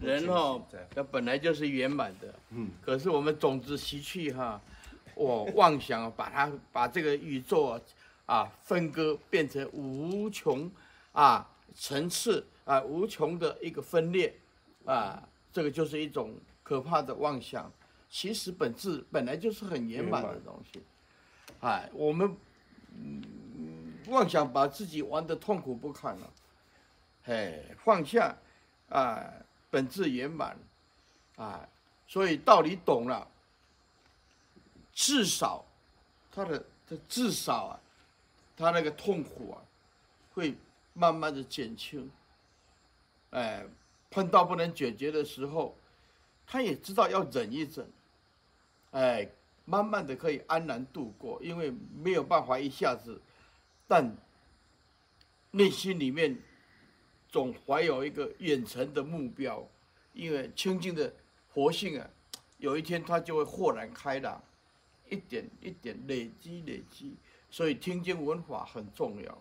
人哦，那本来就是圆满的，嗯，可是我们种子习气哈，我妄想把它把这个宇宙啊啊分割变成无穷啊层次啊无穷的一个分裂啊，这个就是一种可怕的妄想。其实本质本来就是很圆满的东西，哎，我们嗯妄想把自己玩的痛苦不堪了，嘿，放下啊。本质圆满，啊，所以道理懂了，至少他的他至少啊，他那个痛苦啊，会慢慢的减轻。哎，碰到不能解决的时候，他也知道要忍一忍，哎，慢慢的可以安然度过，因为没有办法一下子，但内心里面。总怀有一个远程的目标，因为清净的佛性啊，有一天它就会豁然开朗，一点一点累积累积，所以听经闻法很重要。